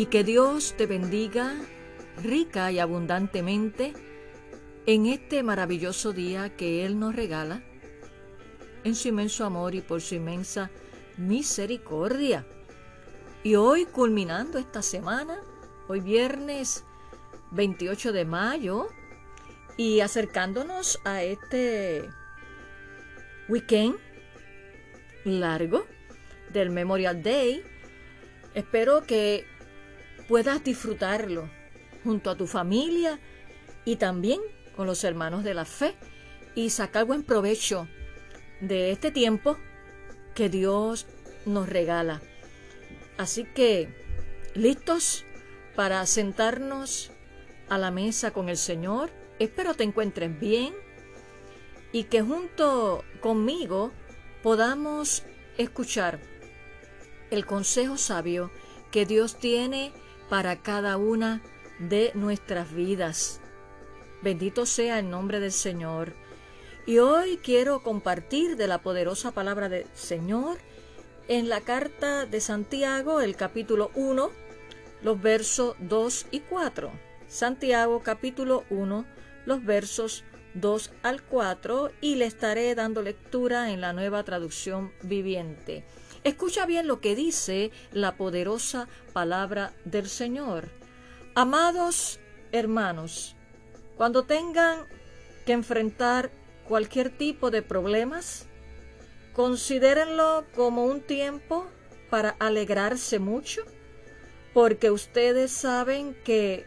y que Dios te bendiga rica y abundantemente en este maravilloso día que Él nos regala, en su inmenso amor y por su inmensa misericordia. Y hoy culminando esta semana, hoy viernes 28 de mayo, y acercándonos a este weekend largo del Memorial Day, espero que puedas disfrutarlo junto a tu familia y también con los hermanos de la fe y sacar buen provecho de este tiempo que Dios nos regala. Así que, listos para sentarnos a la mesa con el Señor. Espero te encuentres bien y que junto conmigo podamos escuchar el consejo sabio que Dios tiene para cada una de nuestras vidas. Bendito sea el nombre del Señor. Y hoy quiero compartir de la poderosa palabra del Señor en la carta de Santiago, el capítulo 1, los versos 2 y 4. Santiago capítulo 1, los versos 2 al 4 y le estaré dando lectura en la nueva traducción viviente. Escucha bien lo que dice la poderosa palabra del Señor. Amados hermanos, cuando tengan que enfrentar cualquier tipo de problemas, considérenlo como un tiempo para alegrarse mucho, porque ustedes saben que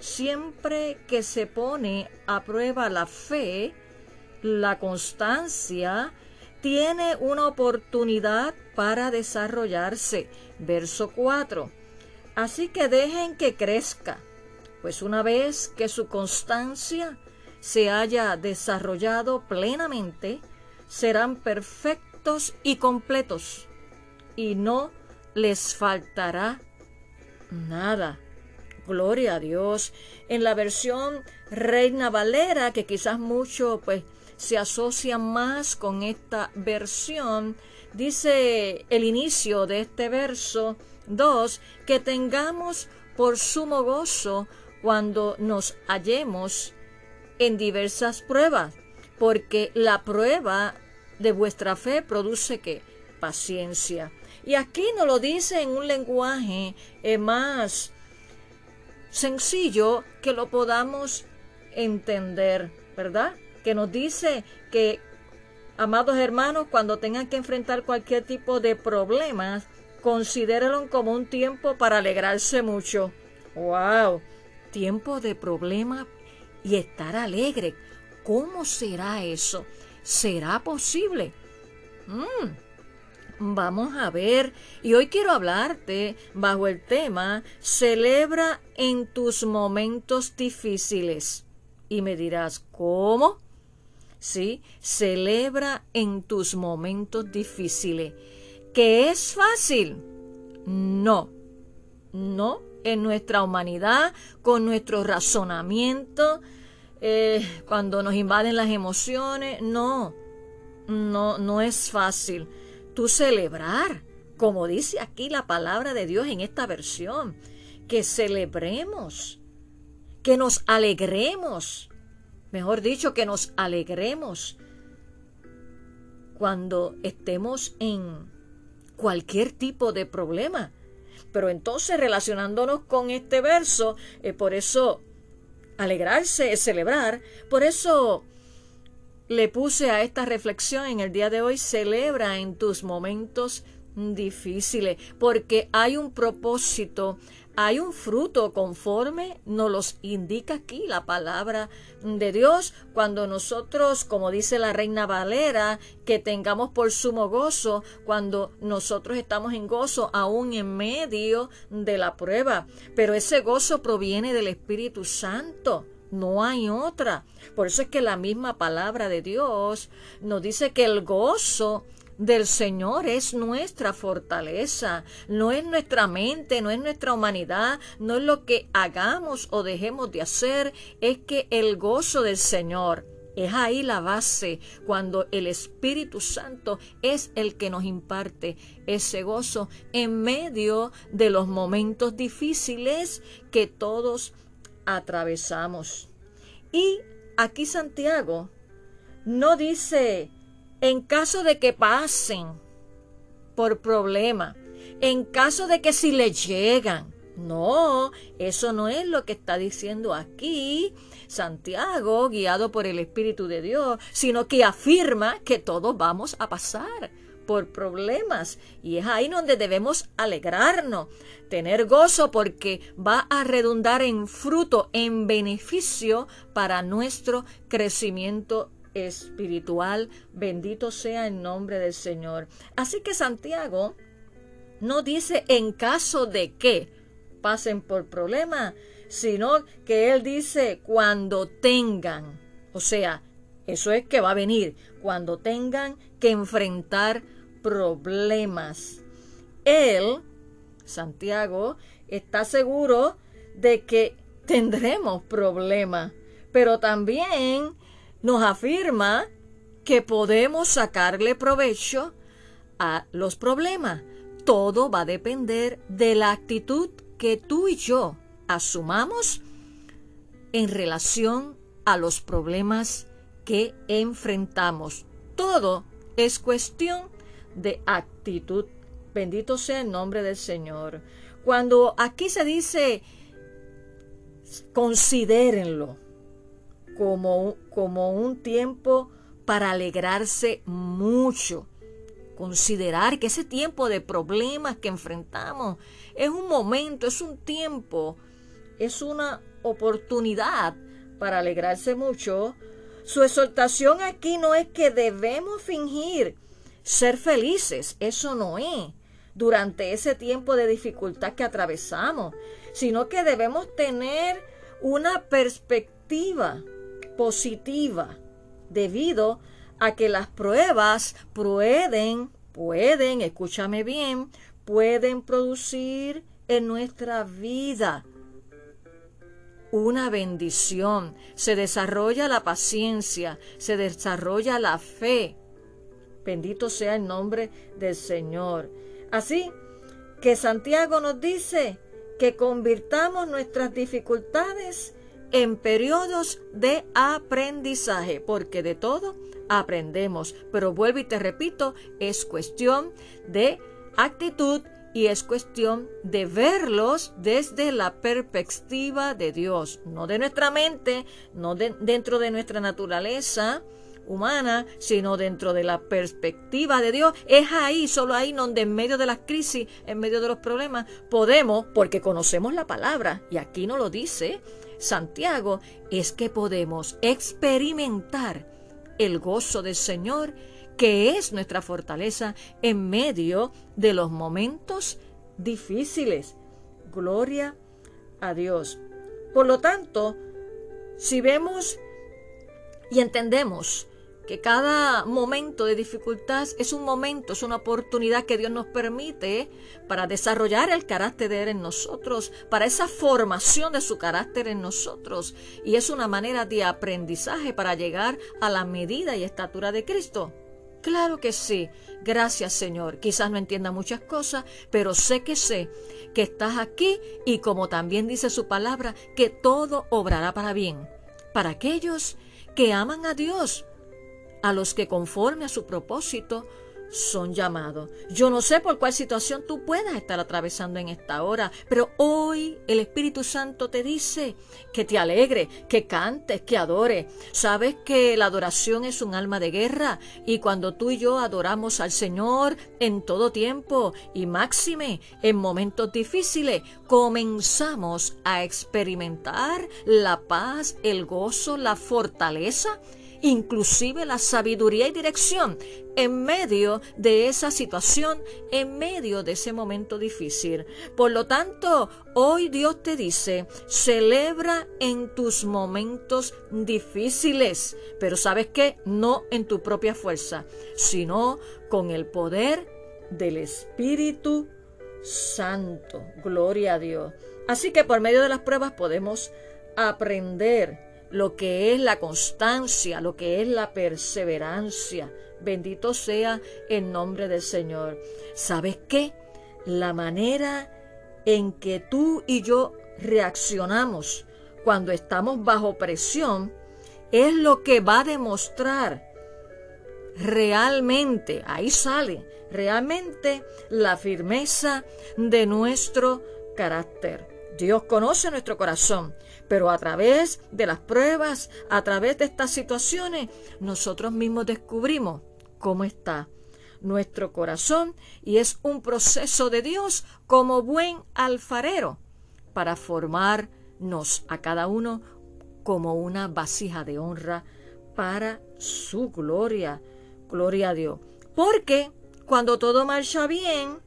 siempre que se pone a prueba la fe, la constancia, tiene una oportunidad para desarrollarse. Verso 4. Así que dejen que crezca, pues una vez que su constancia se haya desarrollado plenamente, serán perfectos y completos, y no les faltará nada. Gloria a Dios. En la versión Reina Valera, que quizás mucho pues se asocia más con esta versión, dice el inicio de este verso 2, que tengamos por sumo gozo cuando nos hallemos en diversas pruebas, porque la prueba de vuestra fe produce que paciencia. Y aquí nos lo dice en un lenguaje eh, más sencillo que lo podamos entender, ¿verdad? Que nos dice que, amados hermanos, cuando tengan que enfrentar cualquier tipo de problemas, considérenlo como un tiempo para alegrarse mucho. ¡Wow! Tiempo de problema y estar alegre. ¿Cómo será eso? ¿Será posible? Mm, vamos a ver. Y hoy quiero hablarte bajo el tema Celebra en tus momentos difíciles. Y me dirás, ¿cómo? ¿Sí? Celebra en tus momentos difíciles. ¿Que es fácil? No, no, en nuestra humanidad, con nuestro razonamiento, eh, cuando nos invaden las emociones, no, no, no es fácil. Tú celebrar, como dice aquí la palabra de Dios en esta versión, que celebremos, que nos alegremos, mejor dicho, que nos alegremos cuando estemos en cualquier tipo de problema. Pero entonces relacionándonos con este verso, eh, por eso alegrarse es celebrar, por eso le puse a esta reflexión en el día de hoy, celebra en tus momentos difíciles, porque hay un propósito, hay un fruto conforme nos los indica aquí la palabra de Dios cuando nosotros, como dice la reina Valera, que tengamos por sumo gozo cuando nosotros estamos en gozo aún en medio de la prueba. Pero ese gozo proviene del Espíritu Santo. No hay otra. Por eso es que la misma palabra de Dios nos dice que el gozo del Señor es nuestra fortaleza, no es nuestra mente, no es nuestra humanidad, no es lo que hagamos o dejemos de hacer, es que el gozo del Señor es ahí la base, cuando el Espíritu Santo es el que nos imparte ese gozo en medio de los momentos difíciles que todos atravesamos. Y aquí Santiago no dice en caso de que pasen por problema, en caso de que si le llegan. No, eso no es lo que está diciendo aquí Santiago, guiado por el Espíritu de Dios, sino que afirma que todos vamos a pasar por problemas y es ahí donde debemos alegrarnos, tener gozo porque va a redundar en fruto, en beneficio para nuestro crecimiento espiritual. Bendito sea el nombre del Señor. Así que Santiago no dice en caso de que pasen por problemas, sino que él dice cuando tengan. O sea, eso es que va a venir cuando tengan que enfrentar problemas. Él, Santiago, está seguro de que tendremos problemas, pero también nos afirma que podemos sacarle provecho a los problemas. Todo va a depender de la actitud que tú y yo asumamos en relación a los problemas que enfrentamos. Todo es cuestión de actitud. Bendito sea el nombre del Señor. Cuando aquí se dice, considérenlo, como, como un tiempo para alegrarse mucho. Considerar que ese tiempo de problemas que enfrentamos es un momento, es un tiempo, es una oportunidad para alegrarse mucho. Su exhortación aquí no es que debemos fingir ser felices, eso no es, durante ese tiempo de dificultad que atravesamos, sino que debemos tener una perspectiva positiva debido a que las pruebas pueden, pueden, escúchame bien, pueden producir en nuestra vida una bendición. Se desarrolla la paciencia, se desarrolla la fe. Bendito sea el nombre del Señor. Así que Santiago nos dice que convirtamos nuestras dificultades en periodos de aprendizaje, porque de todo aprendemos. Pero vuelvo y te repito, es cuestión de actitud y es cuestión de verlos desde la perspectiva de Dios, no de nuestra mente, no dentro de nuestra naturaleza humana, sino dentro de la perspectiva de Dios. Es ahí, solo ahí, donde en medio de las crisis, en medio de los problemas, podemos, porque conocemos la palabra, y aquí no lo dice, Santiago es que podemos experimentar el gozo del Señor, que es nuestra fortaleza en medio de los momentos difíciles. Gloria a Dios. Por lo tanto, si vemos y entendemos que cada momento de dificultad es un momento, es una oportunidad que Dios nos permite para desarrollar el carácter de Él en nosotros, para esa formación de su carácter en nosotros. Y es una manera de aprendizaje para llegar a la medida y estatura de Cristo. Claro que sí. Gracias Señor. Quizás no entienda muchas cosas, pero sé que sé que estás aquí y como también dice su palabra, que todo obrará para bien. Para aquellos que aman a Dios a los que conforme a su propósito son llamados. Yo no sé por cuál situación tú puedas estar atravesando en esta hora, pero hoy el Espíritu Santo te dice que te alegre, que cantes, que adores. Sabes que la adoración es un alma de guerra y cuando tú y yo adoramos al Señor en todo tiempo y máxime en momentos difíciles, comenzamos a experimentar la paz, el gozo, la fortaleza inclusive la sabiduría y dirección en medio de esa situación, en medio de ese momento difícil. Por lo tanto, hoy Dios te dice, celebra en tus momentos difíciles, pero sabes que no en tu propia fuerza, sino con el poder del Espíritu Santo. Gloria a Dios. Así que por medio de las pruebas podemos aprender lo que es la constancia, lo que es la perseverancia. Bendito sea el nombre del Señor. ¿Sabes qué? La manera en que tú y yo reaccionamos cuando estamos bajo presión es lo que va a demostrar realmente, ahí sale, realmente la firmeza de nuestro carácter. Dios conoce nuestro corazón, pero a través de las pruebas, a través de estas situaciones, nosotros mismos descubrimos cómo está nuestro corazón y es un proceso de Dios como buen alfarero para formarnos a cada uno como una vasija de honra para su gloria. Gloria a Dios. Porque cuando todo marcha bien,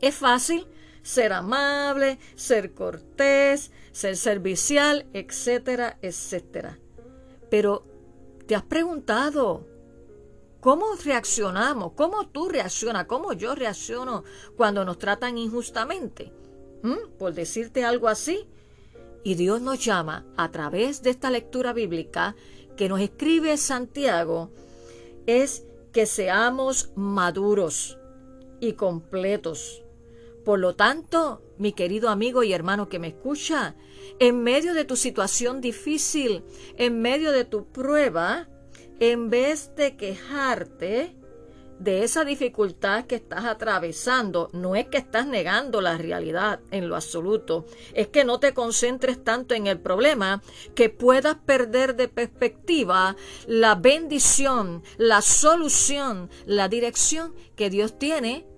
es fácil ser amable, ser cortés, ser servicial, etcétera, etcétera. Pero, ¿te has preguntado cómo reaccionamos? ¿Cómo tú reaccionas? ¿Cómo yo reacciono cuando nos tratan injustamente? ¿Mm? Por decirte algo así. Y Dios nos llama a través de esta lectura bíblica que nos escribe Santiago, es que seamos maduros y completos por lo tanto, mi querido amigo y hermano que me escucha, en medio de tu situación difícil, en medio de tu prueba, en vez de quejarte de esa dificultad que estás atravesando, no es que estás negando la realidad en lo absoluto, es que no te concentres tanto en el problema que puedas perder de perspectiva la bendición, la solución, la dirección que Dios tiene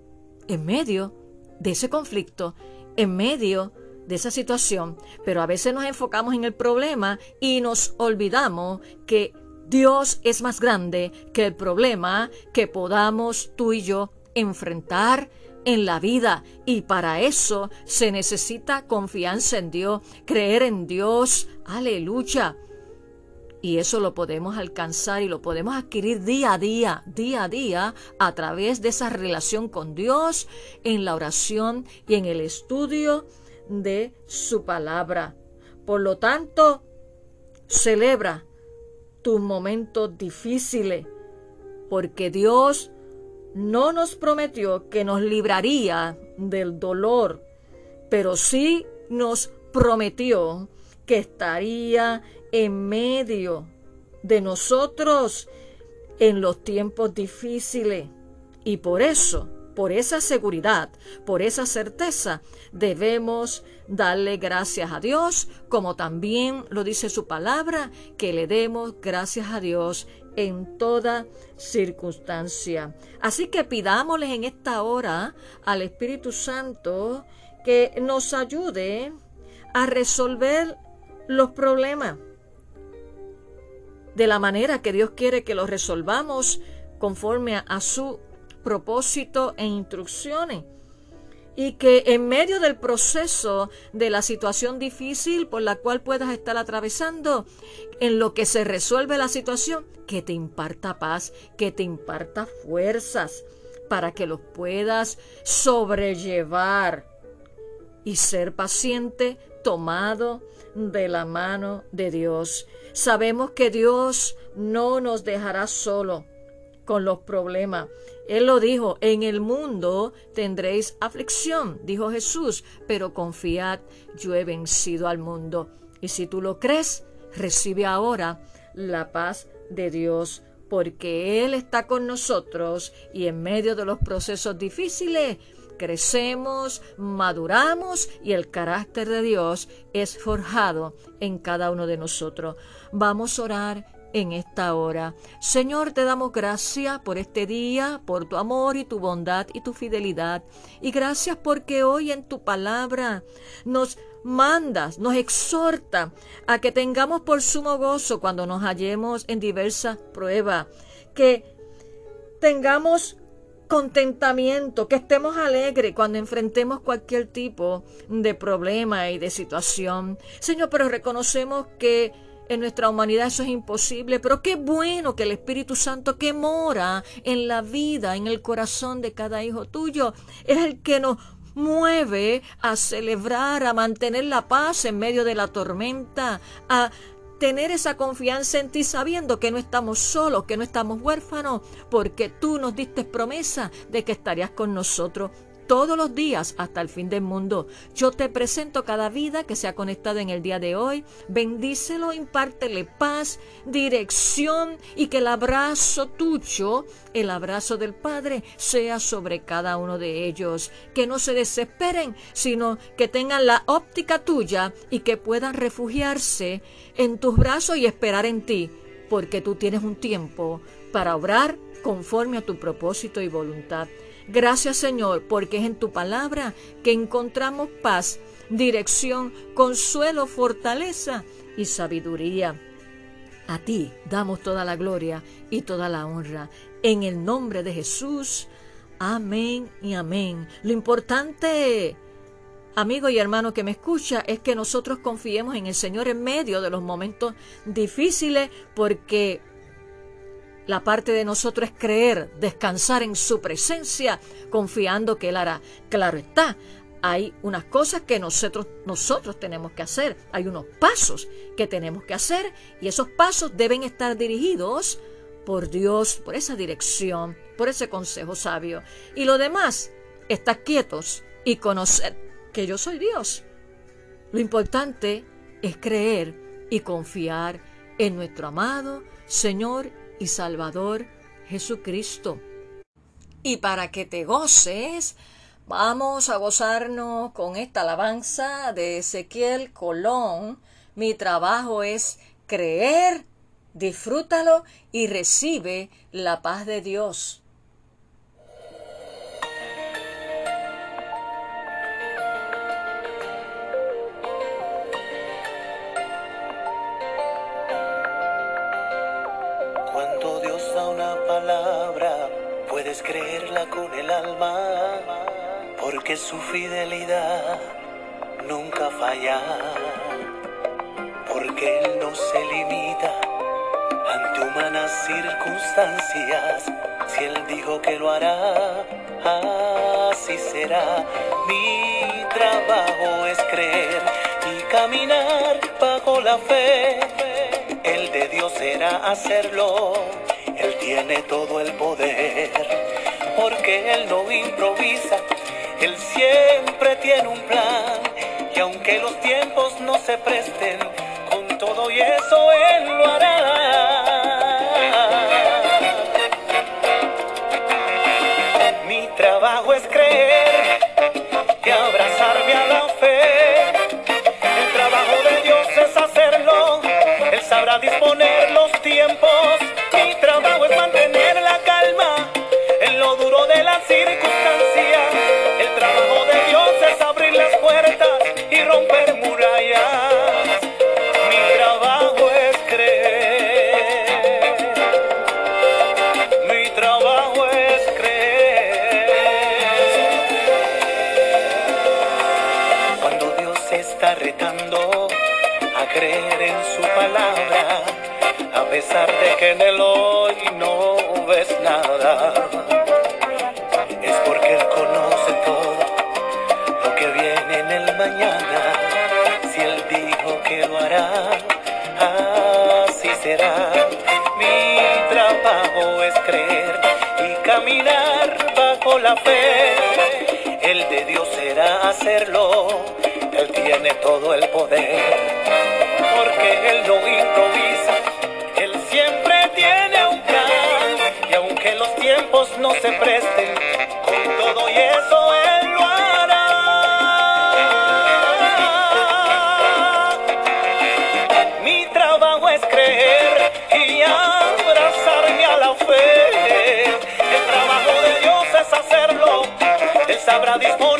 en medio de ese conflicto, en medio de esa situación, pero a veces nos enfocamos en el problema y nos olvidamos que Dios es más grande que el problema que podamos tú y yo enfrentar en la vida. Y para eso se necesita confianza en Dios, creer en Dios, aleluya. Y eso lo podemos alcanzar y lo podemos adquirir día a día, día a día, a través de esa relación con Dios, en la oración y en el estudio de su palabra. Por lo tanto, celebra tus momentos difíciles, porque Dios no nos prometió que nos libraría del dolor, pero sí nos prometió que estaría en medio de nosotros en los tiempos difíciles. Y por eso, por esa seguridad, por esa certeza, debemos darle gracias a Dios, como también lo dice su palabra, que le demos gracias a Dios en toda circunstancia. Así que pidámosles en esta hora al Espíritu Santo que nos ayude a resolver los problemas de la manera que Dios quiere que lo resolvamos conforme a, su propósito e instrucciones. Y que en medio del proceso de la situación difícil por la cual puedas estar atravesando, en lo que se resuelve la situación, que te imparta paz, que te imparta fuerzas para que los puedas sobrellevar y ser paciente tomado de la mano de Dios. Sabemos que Dios no nos dejará solo con los problemas. Él lo dijo, en el mundo tendréis aflicción, dijo Jesús, pero confiad, yo he vencido al mundo. Y si tú lo crees, recibe ahora la paz de Dios porque Él está con nosotros y en medio de los procesos difíciles crecemos, maduramos y el carácter de Dios es forjado en cada uno de nosotros. Vamos a orar en esta hora. Señor, te damos gracias por este día, por tu amor y tu bondad y tu fidelidad. Y gracias porque hoy en tu palabra nos mandas, nos exhorta a que tengamos por sumo gozo cuando nos hallemos en diversas pruebas, que tengamos contentamiento, que estemos alegres cuando enfrentemos cualquier tipo de problema y de situación. Señor, pero reconocemos que en nuestra humanidad eso es imposible, pero qué bueno que el Espíritu Santo que mora en la vida, en el corazón de cada hijo tuyo, es el que nos mueve a celebrar, a mantener la paz en medio de la tormenta, a tener esa confianza en ti sabiendo que no estamos solos, que no estamos huérfanos, porque tú nos diste promesa de que estarías con nosotros todos los días hasta el fin del mundo. Yo te presento cada vida que se ha conectado en el día de hoy. Bendícelo, impártele paz, dirección y que el abrazo tuyo, el abrazo del Padre, sea sobre cada uno de ellos. Que no se desesperen, sino que tengan la óptica tuya y que puedan refugiarse en tus brazos y esperar en ti, porque tú tienes un tiempo para obrar conforme a tu propósito y voluntad. Gracias Señor, porque es en tu palabra que encontramos paz, dirección, consuelo, fortaleza y sabiduría. A ti damos toda la gloria y toda la honra. En el nombre de Jesús. Amén y amén. Lo importante, amigo y hermano que me escucha, es que nosotros confiemos en el Señor en medio de los momentos difíciles porque la parte de nosotros es creer, descansar en su presencia, confiando que Él hará. Claro está, hay unas cosas que nosotros, nosotros tenemos que hacer, hay unos pasos que tenemos que hacer y esos pasos deben estar dirigidos por Dios, por esa dirección, por ese consejo sabio. Y lo demás, estar quietos y conocer que yo soy Dios. Lo importante es creer y confiar en nuestro amado Señor y Salvador Jesucristo. Y para que te goces, vamos a gozarnos con esta alabanza de Ezequiel Colón. Mi trabajo es creer, disfrútalo y recibe la paz de Dios. Creerla con el alma, porque su fidelidad nunca falla, porque Él no se limita ante humanas circunstancias. Si Él dijo que lo hará, así será. Mi trabajo es creer y caminar bajo la fe. El de Dios será hacerlo. Tiene todo el poder porque Él no improvisa, Él siempre tiene un plan y aunque los tiempos no se presten, pesar de que en el hoy no ves nada mañana. Si Él dijo que lo hará, así será. Mi trabajo es creer y caminar bajo la fe. El de Dios será hacerlo. Él tiene todo el poder. Porque Él no improvisa. No se presten, con todo y eso él lo hará. Mi trabajo es creer y abrazarme a la fe. El trabajo de Dios es hacerlo, Él sabrá disponer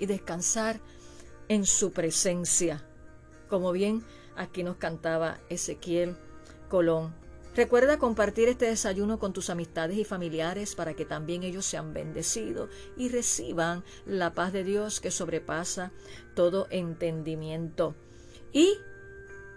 y descansar en su presencia, como bien aquí nos cantaba Ezequiel Colón. Recuerda compartir este desayuno con tus amistades y familiares para que también ellos sean bendecidos y reciban la paz de Dios que sobrepasa todo entendimiento. Y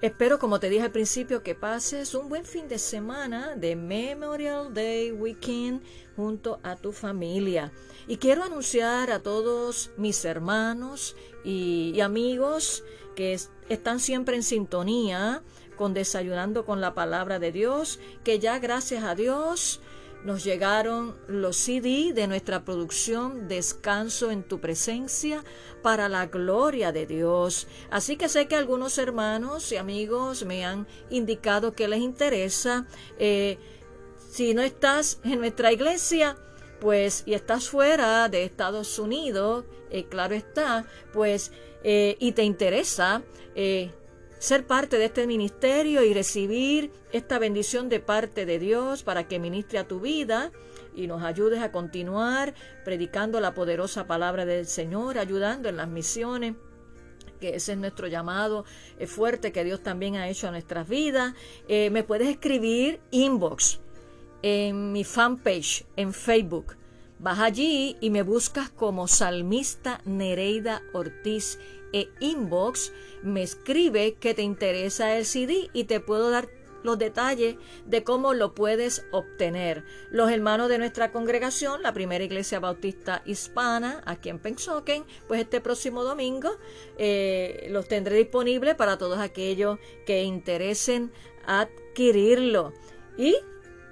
Espero, como te dije al principio, que pases un buen fin de semana de Memorial Day Weekend junto a tu familia. Y quiero anunciar a todos mis hermanos y, amigos que es- están siempre en sintonía con Desayunando con la Palabra de Dios, que ya gracias a Dios nos llegaron los CD de nuestra producción Descanso en tu presencia para la gloria de Dios. Así que sé que algunos hermanos y amigos me han indicado que les interesa. eh, si no estás en nuestra iglesia, pues y estás fuera de Estados Unidos, eh, claro está, pues eh, y te interesa eh, ser parte de este ministerio y recibir esta bendición de parte de Dios para que ministre a tu vida y nos ayudes a continuar predicando la poderosa palabra del Señor, ayudando en las misiones que ese es nuestro llamado eh, fuerte que Dios también ha hecho a nuestras vidas. Eh, me puedes escribir inbox en mi fanpage en Facebook. Vas allí y me buscas como salmista Nereida Ortiz e inbox. Me escribe que te interesa el CD y te puedo dar los detalles de cómo lo puedes obtener. Los hermanos de nuestra congregación, la primera iglesia bautista hispana aquí en Pensoken, pues este próximo domingo eh, los tendré disponibles para todos aquellos que interesen adquirirlo. Y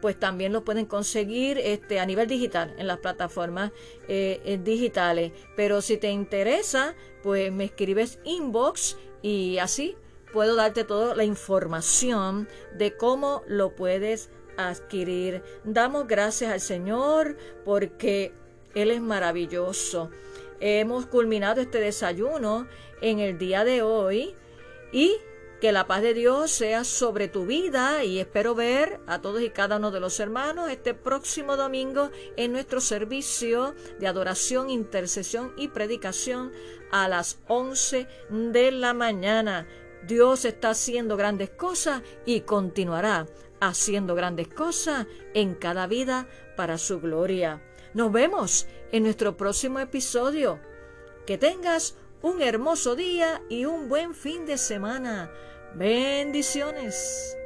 pues también lo pueden conseguir este, a nivel digital en las plataformas eh, eh, digitales. Pero si te interesa, pues me escribes inbox y así puedo darte toda la información de cómo lo puedes adquirir. Damos gracias al Señor porque Él es maravilloso. Hemos culminado este desayuno en el día de hoy y Que la paz de Dios sea sobre tu vida y espero ver a todos y cada uno de los hermanos este próximo domingo en nuestro servicio de adoración, intercesión y predicación a las 11 de la mañana. Dios está haciendo grandes cosas y continuará haciendo grandes cosas en cada vida para su gloria. Nos vemos en nuestro próximo episodio. Que tengas un hermoso día y un buen fin de semana. Bendiciones.